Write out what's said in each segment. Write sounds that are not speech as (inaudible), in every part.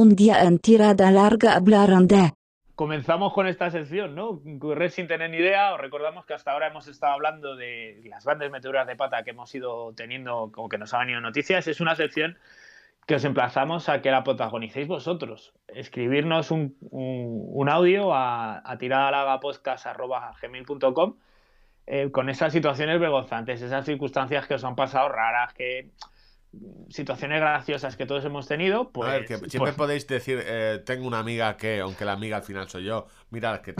Un día en tirada larga hablaron de comenzamos con esta sección, ¿no? Correr sin tener ni idea. Os recordamos que hasta ahora hemos estado hablando de las grandes meteoras de pata que hemos ido teniendo, como que nos han venido noticias. Es una sección que os emplazamos a que la protagonicéis vosotros. Escribirnos un, audio a, a tiradalagapodcast.gmail.com eh, con esas situaciones vergonzantes, esas circunstancias que os han pasado raras, que situaciones graciosas que todos hemos tenido, pues... A ver, que siempre pues podéis decir, eh, tengo una amiga que, aunque la amiga al final soy yo, mira, que...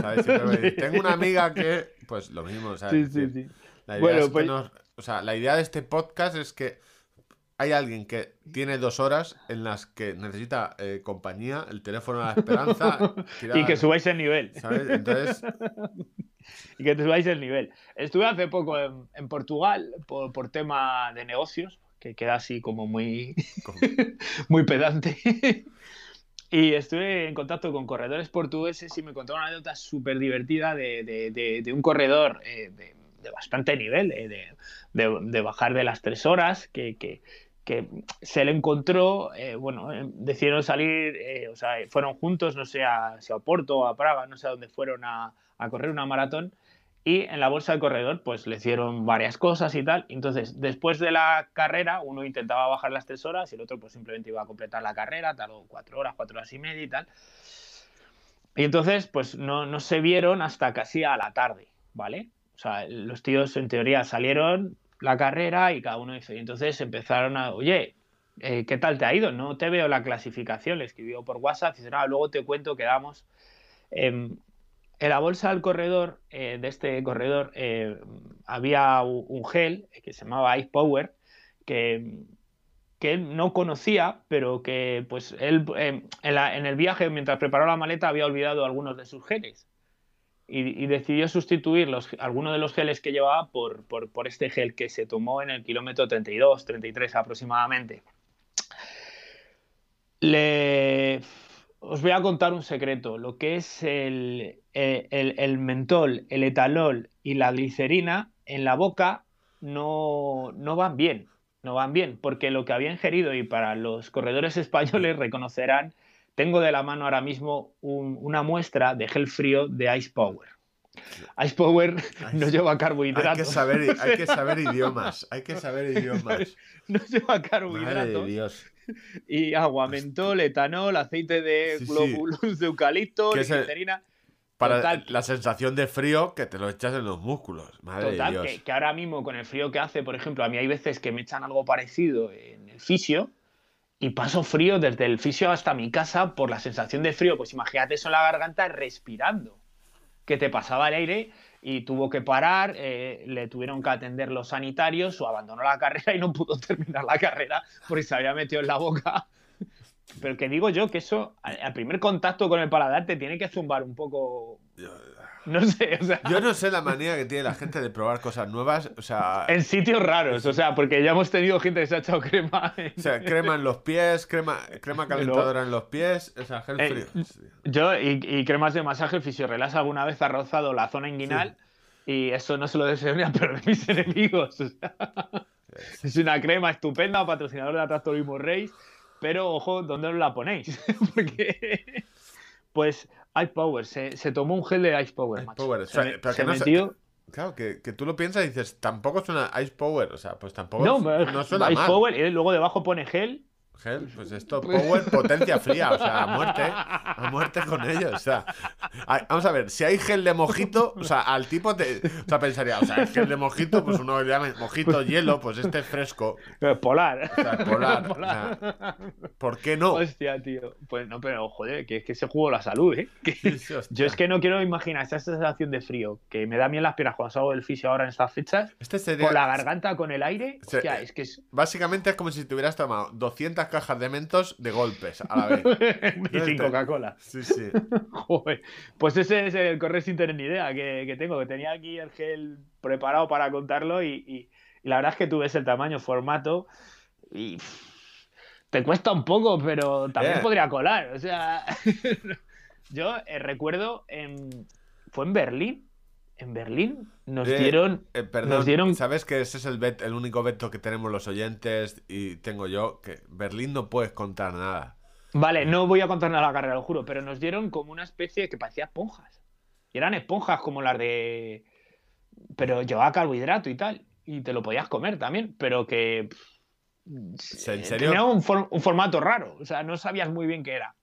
¿sabes? (laughs) tengo una amiga que... Pues lo mismo, ¿sabes? Sí, sí, sí. La idea, pues o sea, la idea de este podcast es que hay alguien que tiene dos horas en las que necesita eh, compañía, el teléfono de la esperanza... (laughs) y que subáis el nivel. ¿Sabes? Entonces... (laughs) y que subáis el nivel. Estuve hace poco en, Portugal por, por tema de negocios que queda así como muy, (laughs) muy pedante. (laughs) y estuve en contacto con corredores portugueses y me contó una anécdota súper divertida de, un corredor eh, de, bastante nivel, eh, de, bajar de las tres horas, que, que, se le encontró, eh, bueno, decidieron salir, o sea, fueron juntos, no sé, a, si a Porto o a Praga, no sé a dónde fueron a, a correr una maratón y en la bolsa de corredor, pues le hicieron varias cosas y tal. Entonces, después de la carrera, uno intentaba bajar las tres horas y el otro, pues simplemente iba a completar la carrera, tardó cuatro horas, cuatro horas y media y tal. Y entonces, pues no, no se vieron hasta casi a la tarde, ¿vale? O sea, los tíos en teoría salieron la carrera y cada uno hizo. Y entonces empezaron a, oye, eh, ¿qué tal te ha ido? No te veo la clasificación, le escribió por WhatsApp y dice, ah, luego te cuento, quedamos. Eh, en la bolsa del corredor, eh, de este corredor, eh, había un gel que se llamaba Ice Power, que, que él no conocía, pero que pues él eh, en, el viaje, mientras preparó la maleta, había olvidado algunos de sus geles. Y, decidió sustituir los, algunos de los geles que llevaba por, por, por este gel que se tomó en el kilómetro 32, 33 aproximadamente. Le os voy a contar un secreto. Lo que es el, el, mentol, el etanol y la glicerina en la boca no, no van bien. No van bien, porque lo que había ingerido, y para los corredores (laughs) españoles reconocerán, tengo de la mano ahora mismo una muestra de gel frío de Ice Power. Ice Power no lleva carbohidratos. Hay que, saber, hay que saber idiomas. Hay que saber (laughs) idiomas. No lleva carbohidratos. Dios y agua, mentol, etanol, aceite de glóbulos de eucalipto, glicerina. Para la sensación de frío que te lo echas en los músculos. Madre Total, de Dios. Que, ahora mismo con el frío que hace, por ejemplo, a mí hay veces que me echan algo parecido en el fisio y paso frío desde el fisio hasta mi casa por la sensación de frío. Pues imagínate eso en la garganta respirando, que te pasaba el aire y tuvo que parar, eh, le tuvieron que atender los sanitarios o abandonó la (laughs) carrera y no pudo terminar la carrera porque se había metido en la boca. Pero que digo yo que eso, al primer contacto con el paladar, te tiene que zumbar un poco no sé, o sea... Yo no sé la manía que tiene la gente de probar cosas nuevas, o sea... En sitios raros, o sea, porque ya hemos tenido gente que se ha echado crema... O sea, crema en los pies, crema, crema (laughs) calentadora en los pies, o sea, gel eh, frío. yo, y, cremas de masaje, Fisiorrelas alguna vez ha rozado la zona inguinal y eso no se lo deseo ni a de mis (laughs) enemigos, o sea... Es una crema estupenda, patrocinador de Atractorismo Race, pero ojo, ¿dónde os la ponéis? (laughs) porque... Pues Ice Power, se, se, tomó un gel de Ice Power. Ice Power, se, pero que no Claro, que, que, tú lo piensas y dices, tampoco suena Ice Power, o sea, pues tampoco no, no suena Ice Power y luego debajo pone gel Gel, pues esto, power, potencia fría, o sea, a muerte, a muerte con ellos, o sea, vamos a ver, si hay gel de mojito, o sea, al tipo te, o sea, pensaría, o sea, el gel de mojito, pues uno le llama mojito hielo, pues este es fresco. Polar. O sea, polar. (laughs) polar. ¿Por qué no? Hostia, tío, pues no, pero joder, que es que se jugó la salud, ¿eh? yo es que no quiero imaginar esa sensación de frío, que me da miedo las piernas cuando salgo del fisio ahora en estas fechas, este sería... con la garganta, con el aire, hostia, es que es... Básicamente es como si te hubieras tomado 200 cajas de mentos de golpes a la vez. (laughs) y sin Coca-Cola. Sí, sí. (laughs) Pues ese es el correr sin tener ni idea que, tengo, que tenía aquí el gel preparado para contarlo y, la verdad es que tú ves el tamaño, formato y te cuesta un poco, pero también podría colar. O sea, (laughs) yo eh, recuerdo, en, fue en Berlín en Berlín nos dieron. Eh, perdón, dieron... ¿sabes que ese es el, el único veto que tenemos los oyentes y tengo yo? Que Berlín no puedes contar nada. Vale, no voy a contar nada la carrera, lo juro, pero nos dieron como una especie que parecía esponjas. Y eran esponjas como las de. Pero llevaba carbohidrato y tal. Y te lo podías comer también, pero que. ¿En serio? Tenía un, un formato raro. O sea, no sabías muy bien qué era.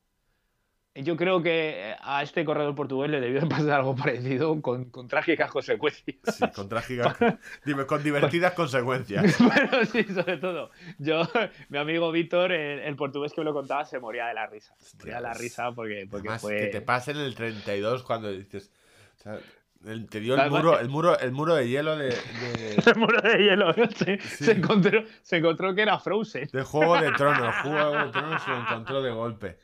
Yo creo que a este corredor portugués le debió pasar algo (laughs) parecido con, trágicas consecuencias. Sí, con trágicas. (laughs) (laughs) dime, con divertidas consecuencias. bueno, sí, sobre todo. Yo, mi amigo Víctor, el, portugués que me lo contaba, se moría de la risa. Se moría de la risa porque, porque fue... Que te pasen el 32 cuando dices. O sea, te dio el muro, el muro, el muro de hielo de. el muro de hielo, Se, encontró, se encontró que era Frozen. De Juego de Tronos. Juego de Tronos se lo encontró de golpe.